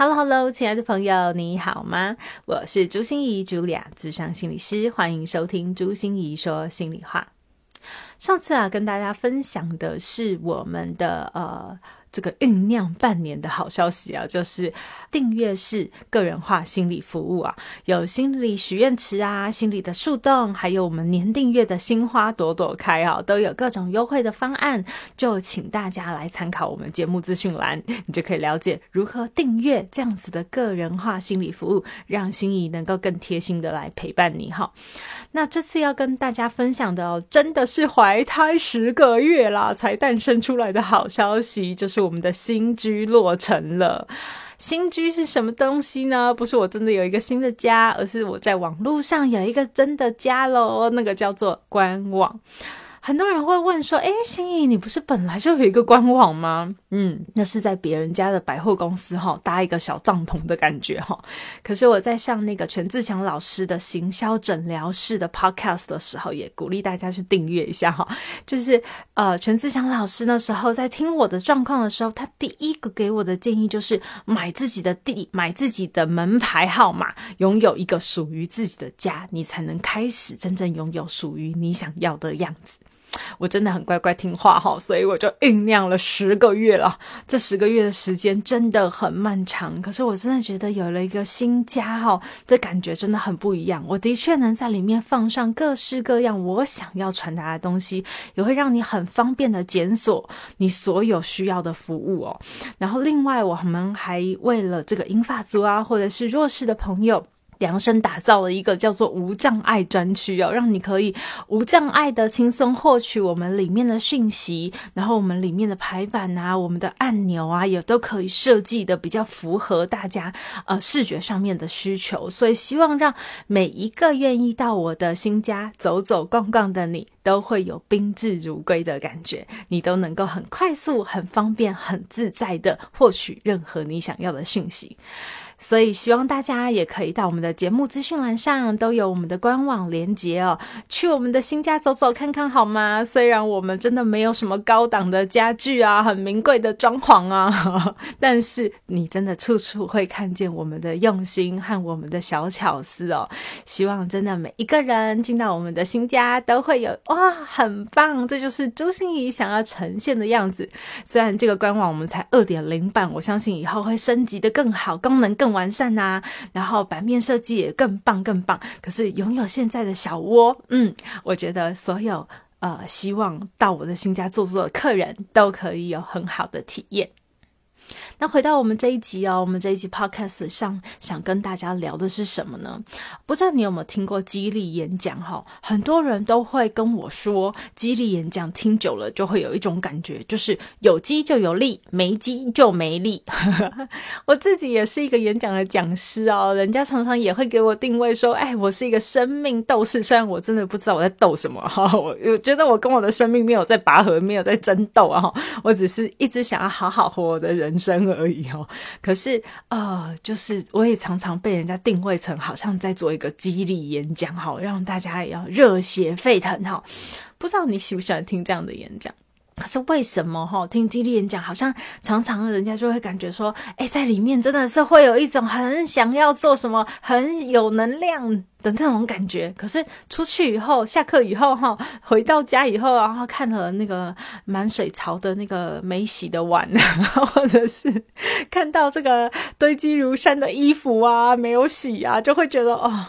Hello，Hello，亲爱的朋友，你好吗？我是朱心怡，茱莉亚，智商心理师，欢迎收听朱心怡说心里话。上次啊，跟大家分享的是我们的呃。这个酝酿半年的好消息啊，就是订阅式个人化心理服务啊，有心理许愿池啊，心理的树洞，还有我们年订阅的新花朵朵开啊，都有各种优惠的方案，就请大家来参考我们节目资讯栏，你就可以了解如何订阅这样子的个人化心理服务，让心仪能够更贴心的来陪伴你哈。那这次要跟大家分享的哦，真的是怀胎十个月啦才诞生出来的好消息，就是。我们的新居落成了。新居是什么东西呢？不是我真的有一个新的家，而是我在网络上有一个真的家喽。那个叫做官网。很多人会问说：“哎，心怡，你不是本来就有一个官网吗？”嗯，那是在别人家的百货公司哈搭一个小帐篷的感觉哈。可是我在上那个全自强老师的行销诊疗室的 podcast 的时候，也鼓励大家去订阅一下哈。就是呃，全自强老师那时候在听我的状况的时候，他第一个给我的建议就是买自己的地，买自己的门牌号码，拥有一个属于自己的家，你才能开始真正拥有属于你想要的样子。我真的很乖乖听话哈，所以我就酝酿了十个月了。这十个月的时间真的很漫长，可是我真的觉得有了一个新家哈，这感觉真的很不一样。我的确能在里面放上各式各样我想要传达的东西，也会让你很方便的检索你所有需要的服务哦。然后另外，我们还为了这个英法族啊，或者是弱势的朋友。量身打造了一个叫做无障碍专区哦，让你可以无障碍的轻松获取我们里面的讯息，然后我们里面的排版啊，我们的按钮啊，也都可以设计的比较符合大家呃视觉上面的需求，所以希望让每一个愿意到我的新家走走逛逛的你，都会有宾至如归的感觉，你都能够很快速、很方便、很自在的获取任何你想要的讯息。所以希望大家也可以到我们的节目资讯栏上都有我们的官网连接哦，去我们的新家走走看看好吗？虽然我们真的没有什么高档的家具啊，很名贵的装潢啊，但是你真的处处会看见我们的用心和我们的小巧思哦。希望真的每一个人进到我们的新家都会有哇，很棒！这就是朱心怡想要呈现的样子。虽然这个官网我们才二点零版，我相信以后会升级的更好，功能更。完善呐，然后版面设计也更棒更棒。可是拥有现在的小窝，嗯，我觉得所有呃希望到我的新家坐坐的客人都可以有很好的体验。那回到我们这一集哦，我们这一集 podcast 上想跟大家聊的是什么呢？不知道你有没有听过激励演讲哈？很多人都会跟我说，激励演讲听久了就会有一种感觉，就是有激就有力，没激就没力。我自己也是一个演讲的讲师哦，人家常常也会给我定位说，哎，我是一个生命斗士。虽然我真的不知道我在斗什么哈，我我觉得我跟我的生命没有在拔河，没有在争斗啊，我只是一直想要好好活我的人生。而已哦，可是呃，就是我也常常被人家定位成好像在做一个激励演讲，好，让大家也要热血沸腾，哈。不知道你喜不喜欢听这样的演讲？可是为什么哈听激励演讲，好像常常人家就会感觉说，哎，在里面真的是会有一种很想要做什么，很有能量的那种感觉。可是出去以后，下课以后哈，回到家以后，然后看了那个满水槽的那个 没洗的碗，或者是看到这个 堆积如山的衣服啊，没有洗啊，就会觉得哦。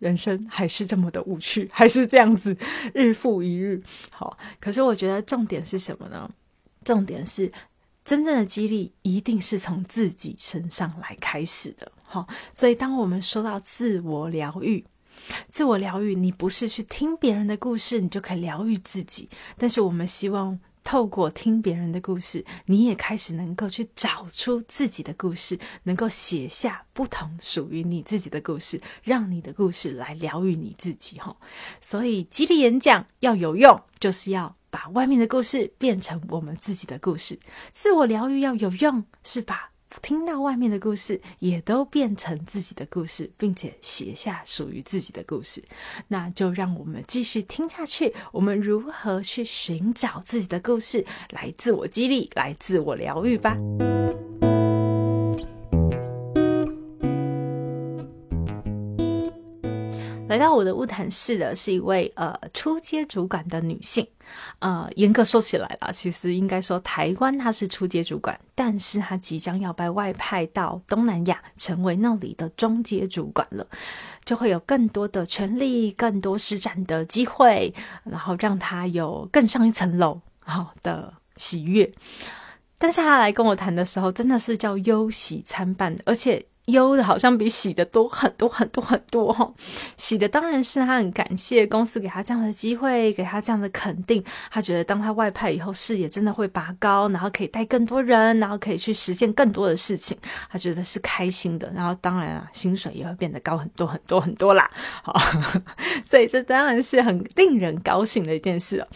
人生还是这么的无趣，还是这样子日复一日。好，可是我觉得重点是什么呢？重点是真正的激励一定是从自己身上来开始的。好，所以当我们说到自我疗愈，自我疗愈，你不是去听别人的故事，你就可以疗愈自己。但是我们希望透过听别人的故事，你也开始能够去找出自己的故事，能够写下不同属于你自己的故事，让你的故事来疗愈你自己。哈，所以激励演讲要有用，就是要把外面的故事变成我们自己的故事；自我疗愈要有用，是吧。听到外面的故事，也都变成自己的故事，并且写下属于自己的故事。那就让我们继续听下去。我们如何去寻找自己的故事，来自我激励，来自我疗愈吧。来到我的物谈室的是一位呃初阶主管的女性，呃，严格说起来啦，其实应该说台湾她是初阶主管，但是她即将要被外派到东南亚，成为那里的中阶主管了，就会有更多的权利、更多施展的机会，然后让她有更上一层楼好的喜悦。但是她来跟我谈的时候，真的是叫忧喜参半，而且。忧的好像比喜的多很多很多很多哈，喜的当然是他很感谢公司给他这样的机会，给他这样的肯定。他觉得当他外派以后，视野真的会拔高，然后可以带更多人，然后可以去实现更多的事情。他觉得是开心的，然后当然啊，薪水也会变得高很多很多很多啦。好，所以这当然是很令人高兴的一件事。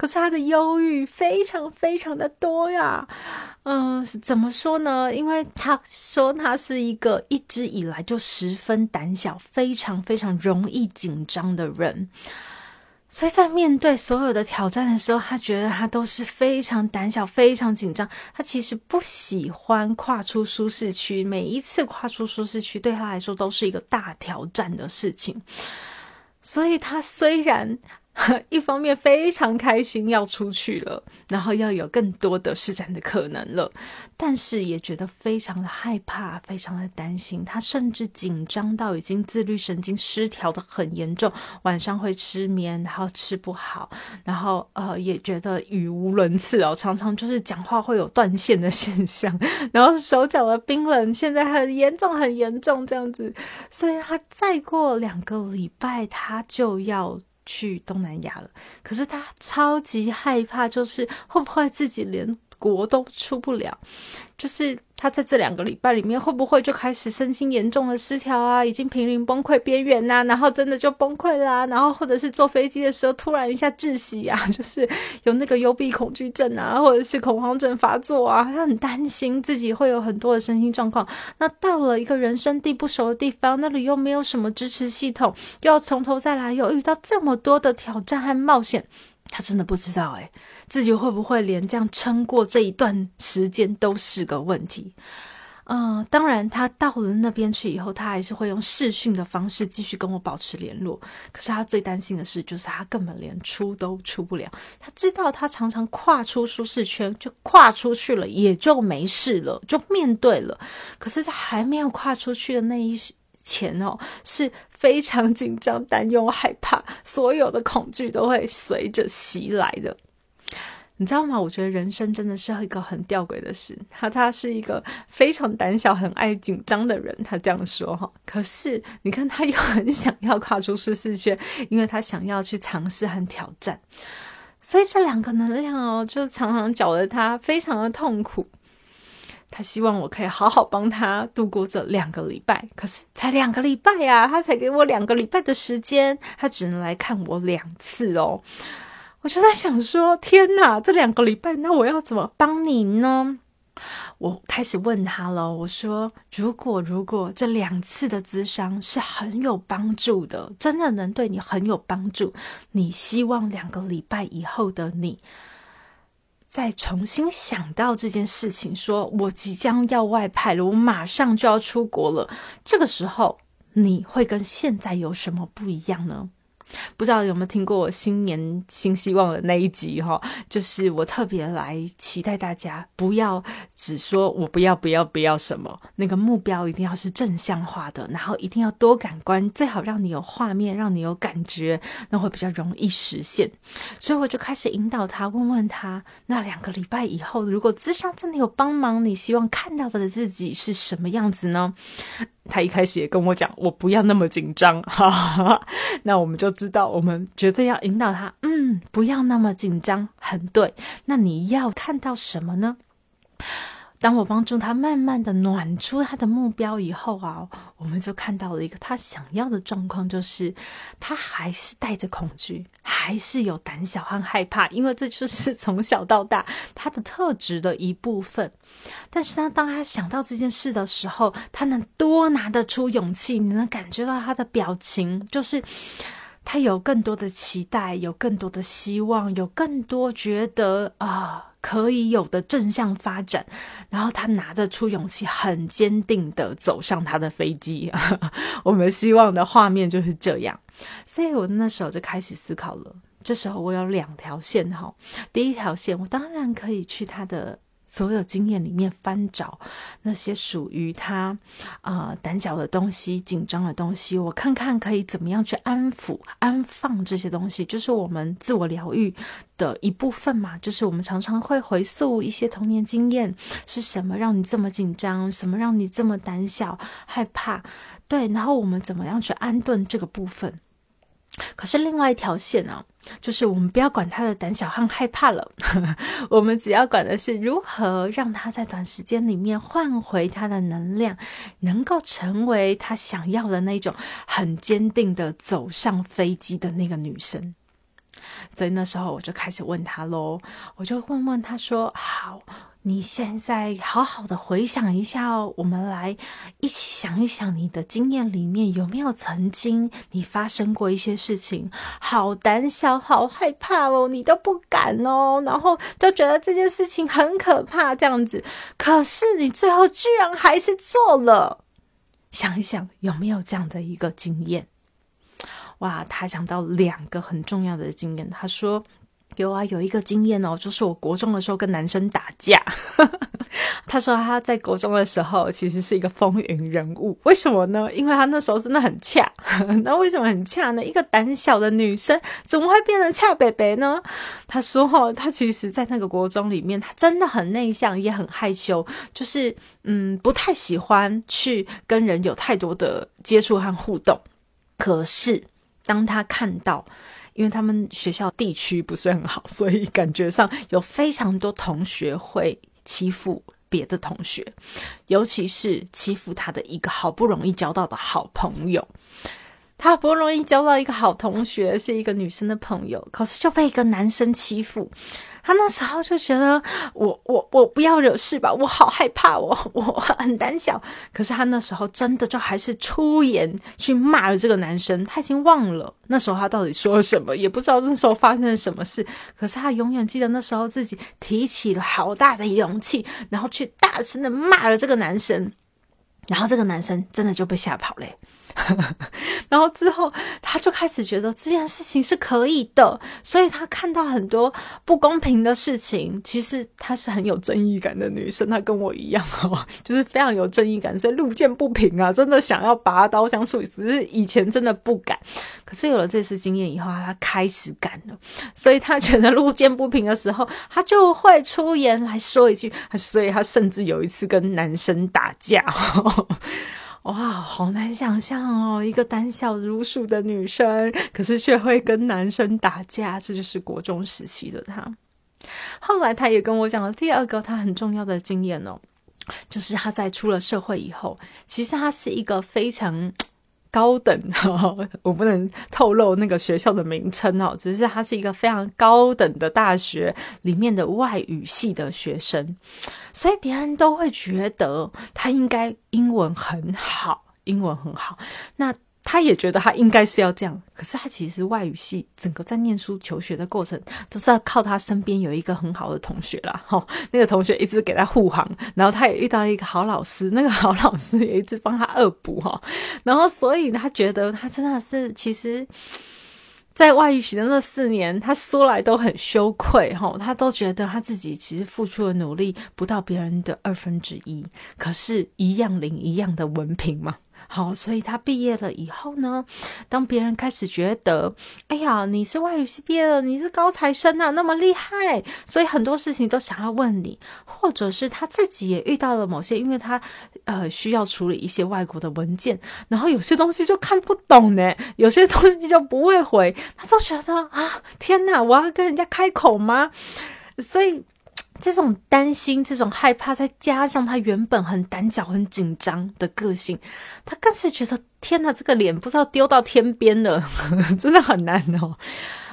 可是他的忧郁非常非常的多呀。嗯，怎么说呢？因为他说他是一个一直以来就十分胆小、非常非常容易紧张的人，所以在面对所有的挑战的时候，他觉得他都是非常胆小、非常紧张。他其实不喜欢跨出舒适区，每一次跨出舒适区对他来说都是一个大挑战的事情。所以他虽然。一方面非常开心要出去了，然后要有更多的施展的可能了，但是也觉得非常的害怕，非常的担心。他甚至紧张到已经自律神经失调的很严重，晚上会失眠，然后吃不好，然后呃也觉得语无伦次哦，常常就是讲话会有断线的现象，然后手脚的冰冷，现在很严重很严重这样子。所以他再过两个礼拜，他就要。去东南亚了，可是他超级害怕，就是会不会自己连国都出不了，就是。他在这两个礼拜里面会不会就开始身心严重的失调啊？已经濒临崩溃边缘呐，然后真的就崩溃啦，然后或者是坐飞机的时候突然一下窒息啊，就是有那个幽闭恐惧症啊，或者是恐慌症发作啊，他很担心自己会有很多的身心状况。那到了一个人生地不熟的地方，那里又没有什么支持系统，又要从头再来，又遇到这么多的挑战和冒险，他真的不知道诶自己会不会连这样撑过这一段时间都是个问题？嗯，当然，他到了那边去以后，他还是会用视讯的方式继续跟我保持联络。可是他最担心的事就是他根本连出都出不了。他知道他常常跨出舒适圈，就跨出去了，也就没事了，就面对了。可是，在还没有跨出去的那一前哦，是非常紧张、担忧、害怕，所有的恐惧都会随着袭来的。你知道吗？我觉得人生真的是一个很吊诡的事。他他是一个非常胆小、很爱紧张的人，他这样说哈。可是你看，他又很想要跨出舒适圈，因为他想要去尝试和挑战。所以这两个能量哦，就常常搅得他非常的痛苦。他希望我可以好好帮他度过这两个礼拜，可是才两个礼拜呀，他才给我两个礼拜的时间，他只能来看我两次哦。我就在想说，天哪，这两个礼拜，那我要怎么帮你呢？我开始问他了，我说，如果如果这两次的咨商是很有帮助的，真的能对你很有帮助，你希望两个礼拜以后的你，再重新想到这件事情，说我即将要外派了，我马上就要出国了，这个时候你会跟现在有什么不一样呢？不知道有没有听过我新年新希望的那一集哈？就是我特别来期待大家不要只说我不要不要不要什么，那个目标一定要是正向化的，然后一定要多感官，最好让你有画面，让你有感觉，那会比较容易实现。所以我就开始引导他，问问他，那两个礼拜以后，如果智商真的有帮忙，你希望看到的自己是什么样子呢？他一开始也跟我讲，我不要那么紧张。哈那我们就知道，我们绝对要引导他，嗯，不要那么紧张，很对。那你要看到什么呢？当我帮助他慢慢的暖出他的目标以后啊，我们就看到了一个他想要的状况，就是他还是带着恐惧，还是有胆小和害怕，因为这就是从小到大他的特质的一部分。但是他当他想到这件事的时候，他能多拿得出勇气，你能感觉到他的表情，就是他有更多的期待，有更多的希望，有更多觉得啊。可以有的正向发展，然后他拿得出勇气，很坚定的走上他的飞机。我们希望的画面就是这样，所以我那时候就开始思考了。这时候我有两条线哈，第一条线我当然可以去他的。所有经验里面翻找那些属于他啊胆小的东西、紧张的东西，我看看可以怎么样去安抚、安放这些东西，就是我们自我疗愈的一部分嘛。就是我们常常会回溯一些童年经验，是什么让你这么紧张？什么让你这么胆小、害怕？对，然后我们怎么样去安顿这个部分？可是另外一条线呢，就是我们不要管他的胆小和害怕了，我们只要管的是如何让他在短时间里面换回他的能量，能够成为他想要的那种很坚定的走上飞机的那个女生。所以那时候我就开始问他喽，我就问问他说：“好。”你现在好好的回想一下哦，我们来一起想一想，你的经验里面有没有曾经你发生过一些事情，好胆小，好害怕哦，你都不敢哦，然后就觉得这件事情很可怕，这样子，可是你最后居然还是做了。想一想有没有这样的一个经验？哇，他想到两个很重要的经验，他说。有啊，有一个经验哦，就是我国中的时候跟男生打架。他说他在国中的时候其实是一个风云人物，为什么呢？因为他那时候真的很恰。那为什么很恰呢？一个胆小的女生怎么会变成恰北北呢？他说哈，他其实在那个国中里面，他真的很内向，也很害羞，就是嗯，不太喜欢去跟人有太多的接触和互动。可是当他看到。因为他们学校地区不是很好，所以感觉上有非常多同学会欺负别的同学，尤其是欺负他的一个好不容易交到的好朋友。他好不容易交到一个好同学，是一个女生的朋友，可是就被一个男生欺负。他那时候就觉得，我我我不要惹事吧，我好害怕，我我很胆小。可是他那时候真的就还是出言去骂了这个男生。他已经忘了那时候他到底说了什么，也不知道那时候发生了什么事。可是他永远记得那时候自己提起了好大的勇气，然后去大声的骂了这个男生。然后这个男生真的就被吓跑了。然后之后，他就开始觉得这件事情是可以的，所以他看到很多不公平的事情。其实她是很有正义感的女生，她跟我一样哦，就是非常有正义感，所以路见不平啊，真的想要拔刀相处。只是以前真的不敢，可是有了这次经验以后，他开始敢了。所以他觉得路见不平的时候，他就会出言来说一句。所以他甚至有一次跟男生打架。哇，好难想象哦！一个胆小如鼠的女生，可是却会跟男生打架，这就是国中时期的她。后来，她也跟我讲了第二个她很重要的经验哦，就是她在出了社会以后，其实她是一个非常。高等哈，我不能透露那个学校的名称哦，只是它是一个非常高等的大学里面的外语系的学生，所以别人都会觉得他应该英文很好，英文很好。那。他也觉得他应该是要这样，可是他其实外语系整个在念书求学的过程都是要靠他身边有一个很好的同学啦，哈，那个同学一直给他护航，然后他也遇到一个好老师，那个好老师也一直帮他恶补哈，然后所以他觉得他真的是其实，在外语系的那四年，他说来都很羞愧哈，他都觉得他自己其实付出的努力不到别人的二分之一，可是，一样领一样的文凭嘛。好，所以他毕业了以后呢，当别人开始觉得，哎呀，你是外语系毕业的，你是高材生啊，那么厉害，所以很多事情都想要问你，或者是他自己也遇到了某些，因为他呃需要处理一些外国的文件，然后有些东西就看不懂呢，有些东西就不会回，他都觉得啊，天哪，我要跟人家开口吗？所以。这种担心、这种害怕，再加上他原本很胆小、很紧张的个性，他更是觉得天哪，这个脸不知道丢到天边了，真的很难哦。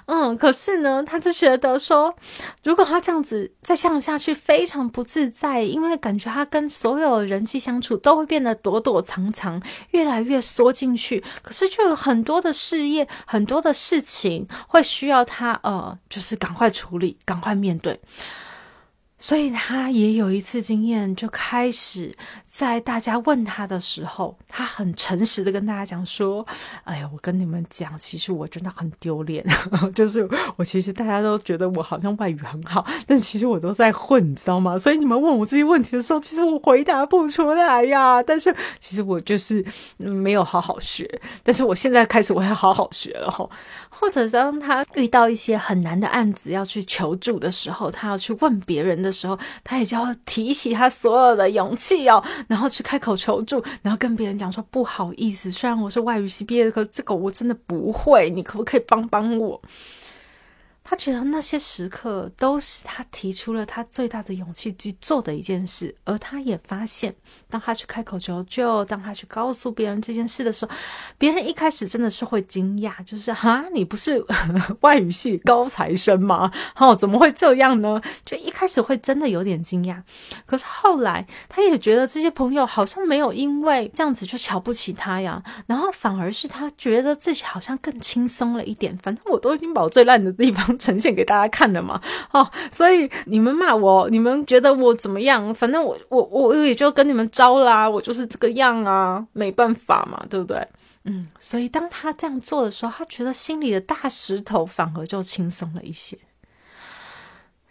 嗯，可是呢，他就觉得说，如果他这样子再向下去，非常不自在，因为感觉他跟所有人际相处都会变得躲躲藏藏，越来越缩进去。可是就有很多的事业、很多的事情会需要他，呃，就是赶快处理、赶快面对。所以他也有一次经验，就开始在大家问他的时候，他很诚实的跟大家讲说：“哎呀，我跟你们讲，其实我真的很丢脸，就是我其实大家都觉得我好像外语很好，但其实我都在混，你知道吗？所以你们问我这些问题的时候，其实我回答不出来呀。但是其实我就是没有好好学，但是我现在开始我要好好学了哈。或者当他遇到一些很难的案子要去求助的时候，他要去问别人的。”时候，他也就要提起他所有的勇气哦，然后去开口求助，然后跟别人讲说不好意思，虽然我是外语系毕业的，可这个我真的不会，你可不可以帮帮我？他觉得那些时刻都是他提出了他最大的勇气去做的一件事，而他也发现，当他去开口求救，当他去告诉别人这件事的时候，别人一开始真的是会惊讶，就是哈，你不是外语系高材生吗？哦，怎么会这样呢？就一开始会真的有点惊讶，可是后来他也觉得这些朋友好像没有因为这样子就瞧不起他呀，然后反而是他觉得自己好像更轻松了一点，反正我都已经把最烂的地方。呈现给大家看的嘛，哦，所以你们骂我，你们觉得我怎么样？反正我我我也就跟你们招啦，我就是这个样啊，没办法嘛，对不对？嗯，所以当他这样做的时候，他觉得心里的大石头反而就轻松了一些。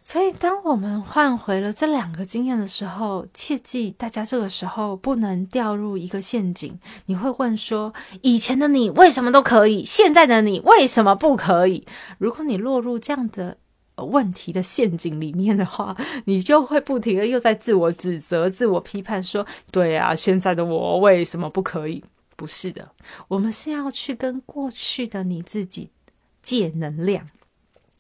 所以，当我们换回了这两个经验的时候，切记大家这个时候不能掉入一个陷阱。你会问说：“以前的你为什么都可以，现在的你为什么不可以？”如果你落入这样的问题的陷阱里面的话，你就会不停的又在自我指责、自我批判，说：“对啊，现在的我为什么不可以？”不是的，我们是要去跟过去的你自己借能量。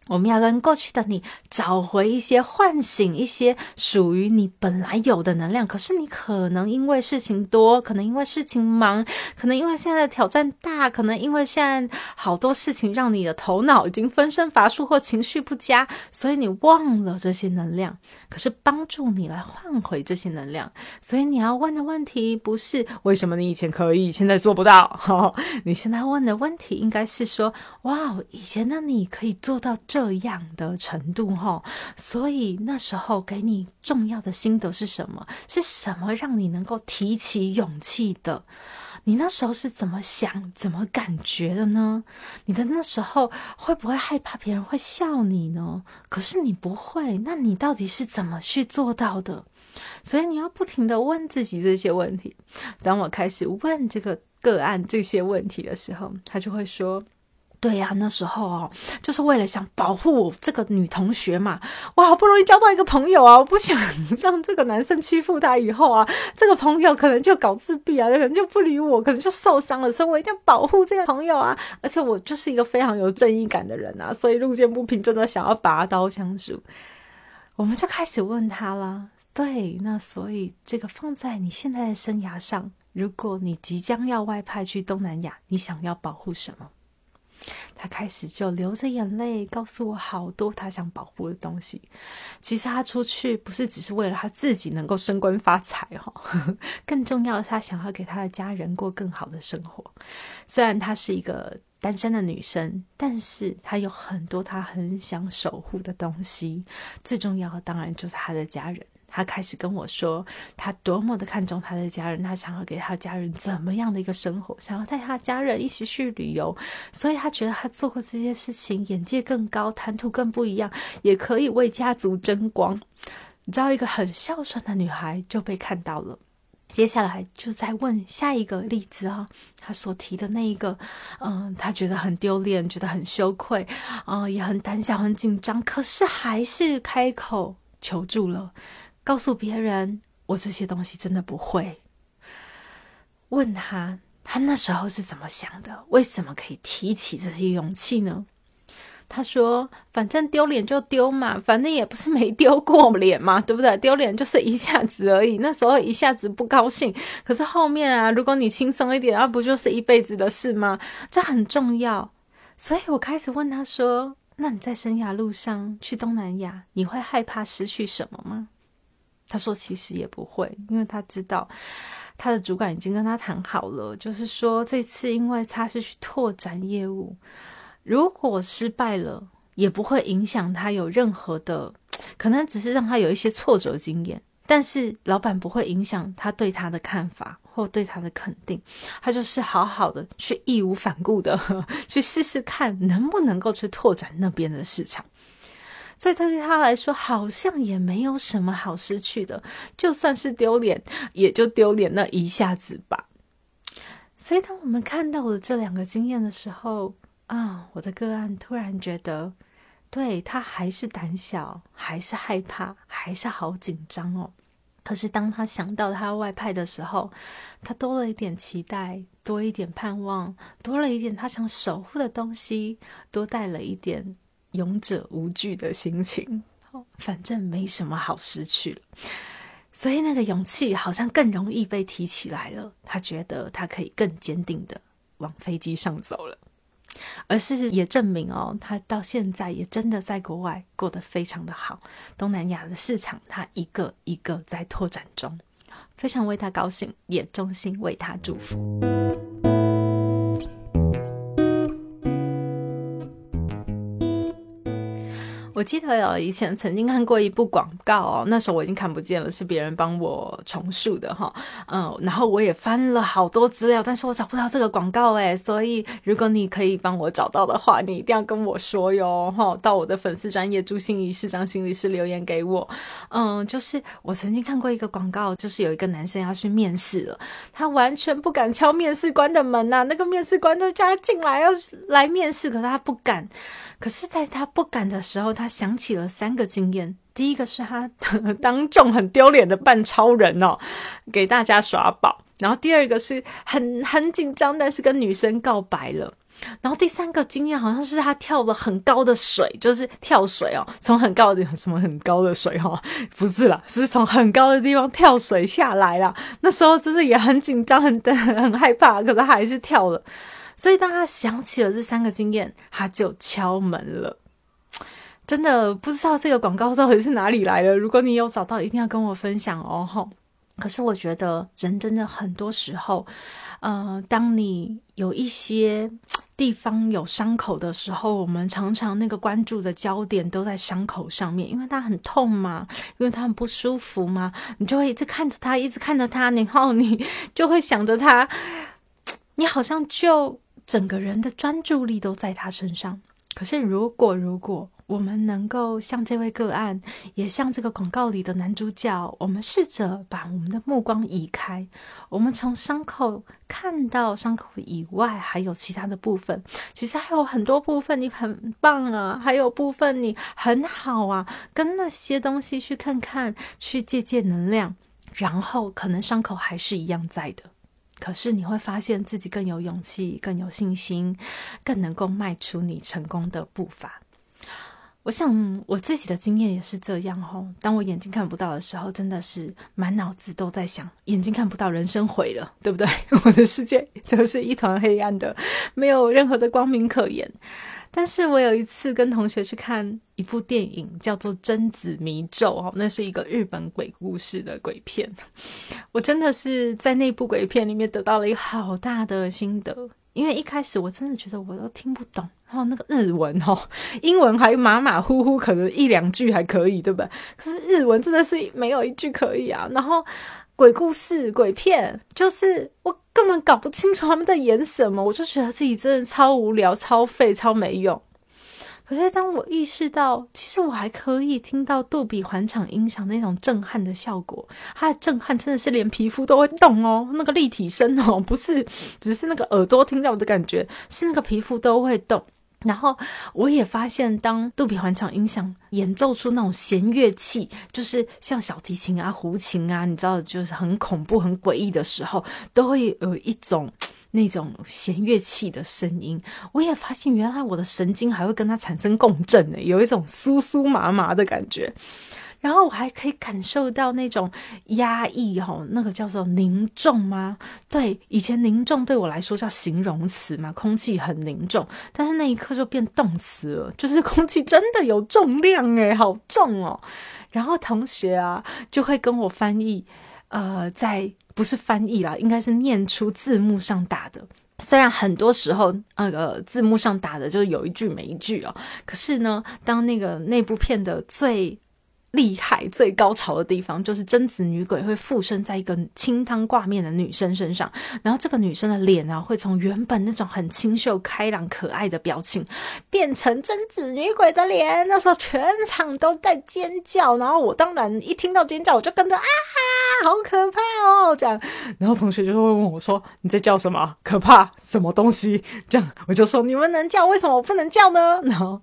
我们要跟过去的你找回一些，唤醒一些属于你本来有的能量。可是你可能因为事情多，可能因为事情忙，可能因为现在的挑战大，可能因为现在好多事情让你的头脑已经分身乏术或情绪不佳，所以你忘了这些能量。可是帮助你来换回这些能量，所以你要问的问题不是为什么你以前可以，现在做不到。你现在问的问题应该是说：哇，以前的你可以做到。这样的程度哈，所以那时候给你重要的心得是什么？是什么让你能够提起勇气的？你那时候是怎么想、怎么感觉的呢？你的那时候会不会害怕别人会笑你呢？可是你不会，那你到底是怎么去做到的？所以你要不停的问自己这些问题。当我开始问这个个案这些问题的时候，他就会说。对呀，那时候哦，就是为了想保护我这个女同学嘛。我好不容易交到一个朋友啊，我不想 让这个男生欺负她。以后啊，这个朋友可能就搞自闭啊，可能就不理我，可能就受伤了。所以我一定要保护这个朋友啊。而且我就是一个非常有正义感的人啊，所以路见不平真的想要拔刀相助。我们就开始问他了。对，那所以这个放在你现在的生涯上，如果你即将要外派去东南亚，你想要保护什么？他开始就流着眼泪告诉我好多他想保护的东西。其实他出去不是只是为了他自己能够升官发财哈，更重要的是他想要给他的家人过更好的生活。虽然她是一个单身的女生，但是她有很多她很想守护的东西。最重要的当然就是她的家人。他开始跟我说，他多么的看重他的家人，他想要给他家人怎么样的一个生活，想要带他家人一起去旅游，所以他觉得他做过这些事情，眼界更高，谈吐更不一样，也可以为家族争光。你知道，一个很孝顺的女孩就被看到了。接下来就再问下一个例子啊，他所提的那一个，嗯，他觉得很丢脸，觉得很羞愧，啊，也很胆小，很紧张，可是还是开口求助了，告诉别人我这些东西真的不会。问他，他那时候是怎么想的？为什么可以提起这些勇气呢？他说：“反正丢脸就丢嘛，反正也不是没丢过脸嘛，对不对？丢脸就是一下子而已，那时候一下子不高兴，可是后面啊，如果你轻松一点，那不就是一辈子的事吗？这很重要。所以我开始问他说：‘那你在生涯路上去东南亚，你会害怕失去什么吗？’他说：‘其实也不会，因为他知道他的主管已经跟他谈好了，就是说这次因为他是去拓展业务。’如果失败了，也不会影响他有任何的，可能只是让他有一些挫折经验。但是老板不会影响他对他的看法或对他的肯定，他就是好好的去义无反顾的 去试试看能不能够去拓展那边的市场。所以他对他来说，好像也没有什么好失去的，就算是丢脸，也就丢脸那一下子吧。所以当我们看到了这两个经验的时候，啊，我的个案突然觉得，对他还是胆小，还是害怕，还是好紧张哦。可是当他想到他外派的时候，他多了一点期待，多一点盼望，多了一点他想守护的东西，多带了一点勇者无惧的心情。反正没什么好失去了，所以那个勇气好像更容易被提起来了。他觉得他可以更坚定的往飞机上走了。而是也证明哦，他到现在也真的在国外过得非常的好。东南亚的市场，他一个一个在拓展中，非常为他高兴，也衷心为他祝福。我记得有以前曾经看过一部广告哦，那时候我已经看不见了，是别人帮我重述的哈。嗯，然后我也翻了好多资料，但是我找不到这个广告诶，所以如果你可以帮我找到的话，你一定要跟我说哟哈。到我的粉丝专业朱心怡市长心理师留言给我。嗯，就是我曾经看过一个广告，就是有一个男生要去面试了，他完全不敢敲面试官的门呐，那个面试官都叫他进来要来面试，可是他不敢。可是，在他不敢的时候，他想起了三个经验。第一个是他 当众很丢脸的扮超人哦，给大家耍宝；然后第二个是很很紧张，但是跟女生告白了；然后第三个经验好像是他跳了很高的水，就是跳水哦，从很高的什么很高的水哈，不是啦，是从很高的地方跳水下来啦。那时候真的也很紧张，很 很害怕，可是还是跳了。所以，当他想起了这三个经验，他就敲门了。真的不知道这个广告到底是哪里来的。如果你有找到，一定要跟我分享哦。哈，可是我觉得人真的很多时候，呃，当你有一些地方有伤口的时候，我们常常那个关注的焦点都在伤口上面，因为它很痛嘛，因为它很不舒服嘛，你就会一直看着它，一直看着它，然后你就会想着它，你好像就。整个人的专注力都在他身上。可是，如果如果我们能够像这位个案，也像这个广告里的男主角，我们试着把我们的目光移开，我们从伤口看到伤口以外还有其他的部分。其实还有很多部分你很棒啊，还有部分你很好啊，跟那些东西去看看，去借借能量，然后可能伤口还是一样在的。可是你会发现自己更有勇气、更有信心、更能够迈出你成功的步伐。我想我自己的经验也是这样哦。当我眼睛看不到的时候，真的是满脑子都在想：眼睛看不到，人生毁了，对不对？我的世界都是一团黑暗的，没有任何的光明可言。但是我有一次跟同学去看一部电影，叫做《贞子迷咒》哦，那是一个日本鬼故事的鬼片。我真的是在那部鬼片里面得到了一个好大的心得，因为一开始我真的觉得我都听不懂，然后那个日文哦，英文还马马虎虎，可能一两句还可以，对不对？可是日文真的是没有一句可以啊。然后鬼故事、鬼片，就是我。根本搞不清楚他们在演什么，我就觉得自己真的超无聊、超废、超没用。可是当我意识到，其实我还可以听到杜比环场音响那种震撼的效果，它的震撼真的是连皮肤都会动哦，那个立体声哦，不是只是那个耳朵听到的感觉，是那个皮肤都会动。然后我也发现，当杜比环场音响演奏出那种弦乐器，就是像小提琴啊、胡琴啊，你知道，就是很恐怖、很诡异的时候，都会有一种那种弦乐器的声音。我也发现，原来我的神经还会跟它产生共振呢，有一种酥酥麻麻的感觉。然后我还可以感受到那种压抑，哈，那个叫做凝重吗？对，以前凝重对我来说叫形容词嘛，空气很凝重，但是那一刻就变动词了，就是空气真的有重量诶，好重哦。然后同学啊就会跟我翻译，呃，在不是翻译啦，应该是念出字幕上打的。虽然很多时候那个字幕上打的就是有一句没一句哦，可是呢，当那个那部片的最厉害最高潮的地方，就是贞子女鬼会附身在一个清汤挂面的女生身上，然后这个女生的脸啊，会从原本那种很清秀、开朗、可爱的表情，变成贞子女鬼的脸。那时候全场都在尖叫，然后我当然一听到尖叫，我就跟着啊，好可怕哦！这样，然后同学就会问我说：“你在叫什么？可怕？什么东西？”这样，我就说：“你们能叫，为什么我不能叫呢？”然后。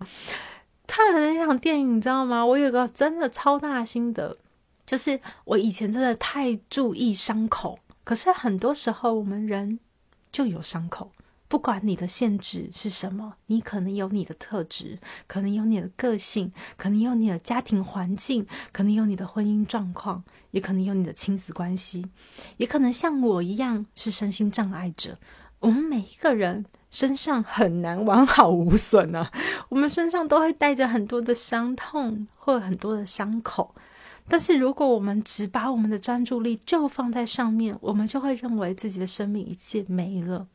看了那场电影，你知道吗？我有个真的超大心得，就是我以前真的太注意伤口。可是很多时候，我们人就有伤口，不管你的限制是什么，你可能有你的特质，可能有你的个性，可能有你的家庭环境，可能有你的婚姻状况，也可能有你的亲子关系，也可能像我一样是身心障碍者。我们每一个人。身上很难完好无损啊，我们身上都会带着很多的伤痛或很多的伤口。但是如果我们只把我们的专注力就放在上面，我们就会认为自己的生命一切没了。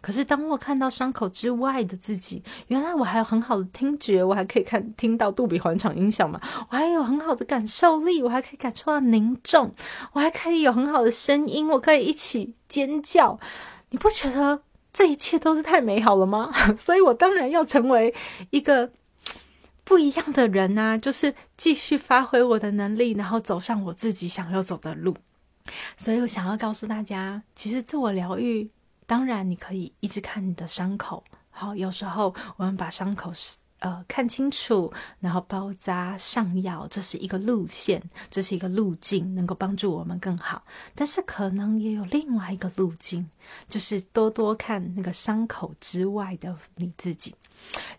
可是当我看到伤口之外的自己，原来我还有很好的听觉，我还可以看听到杜比环场音响嘛，我还有很好的感受力，我还可以感受到凝重，我还可以有很好的声音，我可以一起尖叫。你不觉得？这一切都是太美好了吗？所以我当然要成为一个不一样的人呐，就是继续发挥我的能力，然后走上我自己想要走的路。所以我想要告诉大家，其实自我疗愈，当然你可以一直看你的伤口。好，有时候我们把伤口呃，看清楚，然后包扎上药，这是一个路线，这是一个路径，能够帮助我们更好。但是可能也有另外一个路径，就是多多看那个伤口之外的你自己，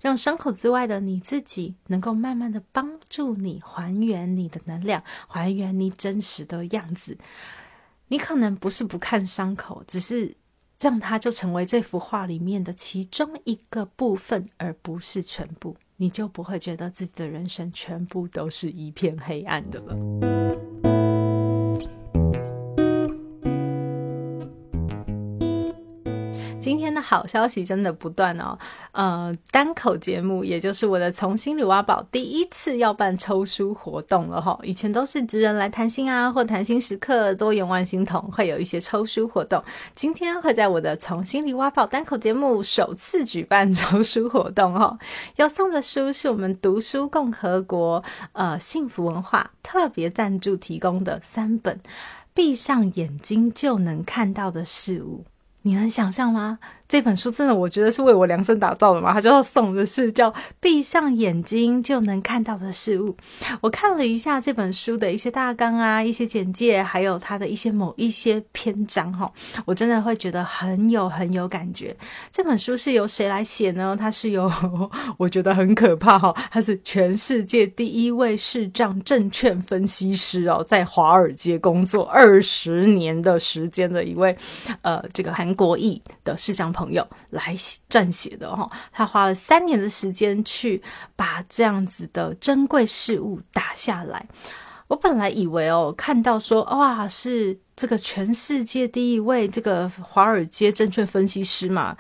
让伤口之外的你自己能够慢慢的帮助你还原你的能量，还原你真实的样子。你可能不是不看伤口，只是。让它就成为这幅画里面的其中一个部分，而不是全部，你就不会觉得自己的人生全部都是一片黑暗的了。今天的好消息真的不断哦，呃，单口节目也就是我的从心里挖宝第一次要办抽书活动了哈，以前都是职人来谈心啊，或谈心时刻多元万心筒会有一些抽书活动，今天会在我的从心里挖宝单口节目首次举办抽书活动哦，要送的书是我们读书共和国呃幸福文化特别赞助提供的三本，闭上眼睛就能看到的事物。你能想象吗？这本书真的，我觉得是为我量身打造的嘛。他就要送的是叫“闭上眼睛就能看到的事物”。我看了一下这本书的一些大纲啊、一些简介，还有它的一些某一些篇章哈，我真的会觉得很有很有感觉。这本书是由谁来写呢？它是由 我觉得很可怕哈，他是全世界第一位视障证券分析师哦，在华尔街工作二十年的时间的一位呃，这个韩国裔的视障。朋友来撰写的哈，他花了三年的时间去把这样子的珍贵事物打下来。我本来以为哦，看到说哇，是这个全世界第一位这个华尔街证券分析师嘛。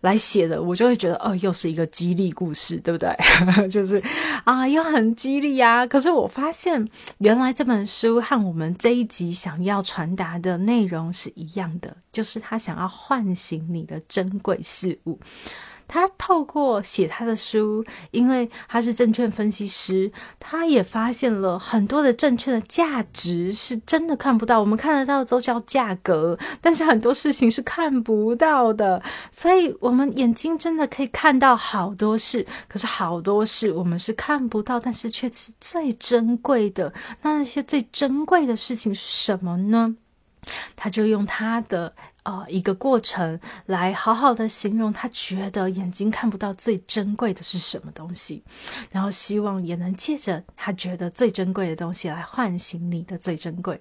来写的，我就会觉得哦，又是一个激励故事，对不对？就是啊，又很激励啊。可是我发现，原来这本书和我们这一集想要传达的内容是一样的，就是他想要唤醒你的珍贵事物。他透过写他的书，因为他是证券分析师，他也发现了很多的证券的价值是真的看不到，我们看得到都叫价格，但是很多事情是看不到的。所以，我们眼睛真的可以看到好多事，可是好多事我们是看不到，但是却是最珍贵的。那那些最珍贵的事情是什么呢？他就用他的呃一个过程来好好的形容，他觉得眼睛看不到最珍贵的是什么东西，然后希望也能借着他觉得最珍贵的东西来唤醒你的最珍贵。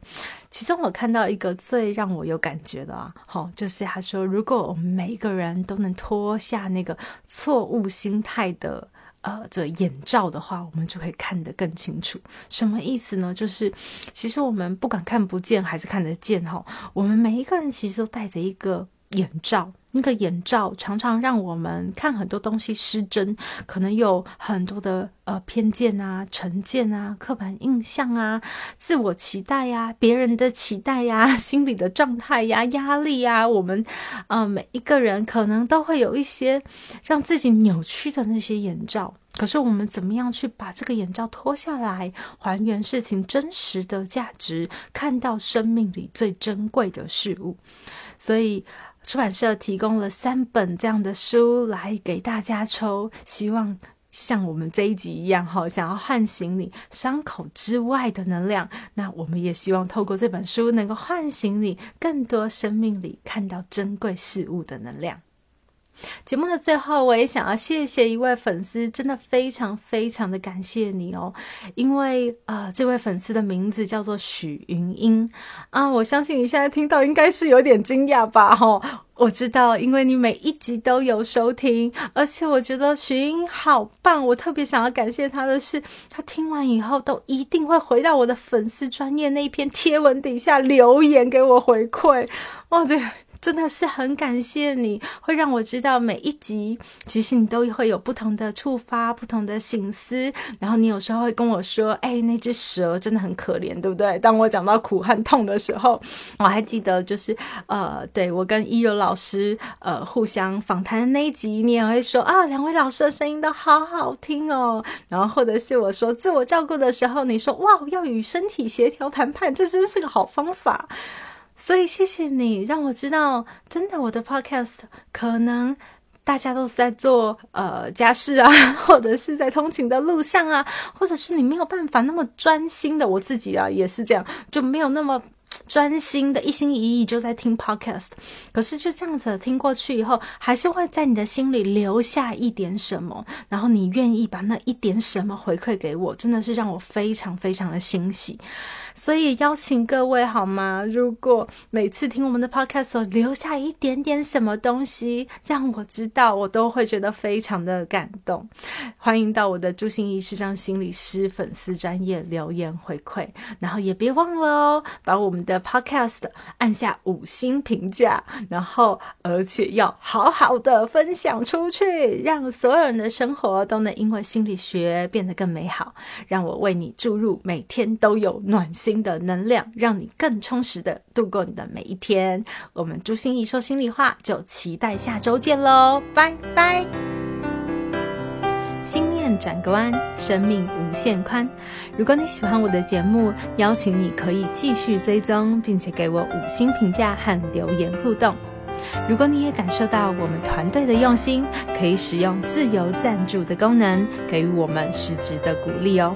其中我看到一个最让我有感觉的啊，好，就是他说，如果我们每个人都能脱下那个错误心态的。呃，这眼罩的话，我们就可以看得更清楚。什么意思呢？就是其实我们不管看不见还是看得见哈，我们每一个人其实都带着一个眼罩。那个眼罩常常让我们看很多东西失真，可能有很多的呃偏见啊、成见啊、刻板印象啊、自我期待呀、别人的期待呀、心理的状态呀、压力呀，我们呃每一个人可能都会有一些让自己扭曲的那些眼罩。可是我们怎么样去把这个眼罩脱下来，还原事情真实的价值，看到生命里最珍贵的事物？所以。出版社提供了三本这样的书来给大家抽，希望像我们这一集一样，哈，想要唤醒你伤口之外的能量。那我们也希望透过这本书，能够唤醒你更多生命里看到珍贵事物的能量。节目的最后，我也想要谢谢一位粉丝，真的非常非常的感谢你哦，因为呃，这位粉丝的名字叫做许云英。啊，我相信你现在听到应该是有点惊讶吧，哈，我知道，因为你每一集都有收听，而且我觉得许云英好棒，我特别想要感谢他的是，他听完以后都一定会回到我的粉丝专业那一篇贴文底下留言给我回馈，哦，对。真的是很感谢你，会让我知道每一集其实你都会有不同的触发、不同的醒思。然后你有时候会跟我说：“哎，那只蛇真的很可怜，对不对？”当我讲到苦和痛的时候，我还记得就是呃，对我跟一柔老师呃互相访谈的那一集，你也会说啊，两位老师的声音都好好听哦。然后或者是我说自我照顾的时候，你说哇，要与身体协调谈判，这真是个好方法。所以谢谢你让我知道，真的我的 podcast 可能大家都是在做呃家事啊，或者是在通勤的路上啊，或者是你没有办法那么专心的，我自己啊也是这样，就没有那么。专心的一心一意就在听 podcast，可是就这样子听过去以后，还是会在你的心里留下一点什么，然后你愿意把那一点什么回馈给我，真的是让我非常非常的欣喜。所以邀请各位好吗？如果每次听我们的 podcast 留下一点点什么东西，让我知道，我都会觉得非常的感动。欢迎到我的朱心怡时尚心理师粉丝专业留言回馈，然后也别忘了哦，把我们的。Podcast 按下五星评价，然后而且要好好的分享出去，让所有人的生活都能因为心理学变得更美好。让我为你注入每天都有暖心新的能量，让你更充实的度过你的每一天。我们朱心怡说心里话，就期待下周见喽，拜拜。心念转个弯，生命无限宽。如果你喜欢我的节目，邀请你可以继续追踪，并且给我五星评价和留言互动。如果你也感受到我们团队的用心，可以使用自由赞助的功能，给予我们实质的鼓励哦。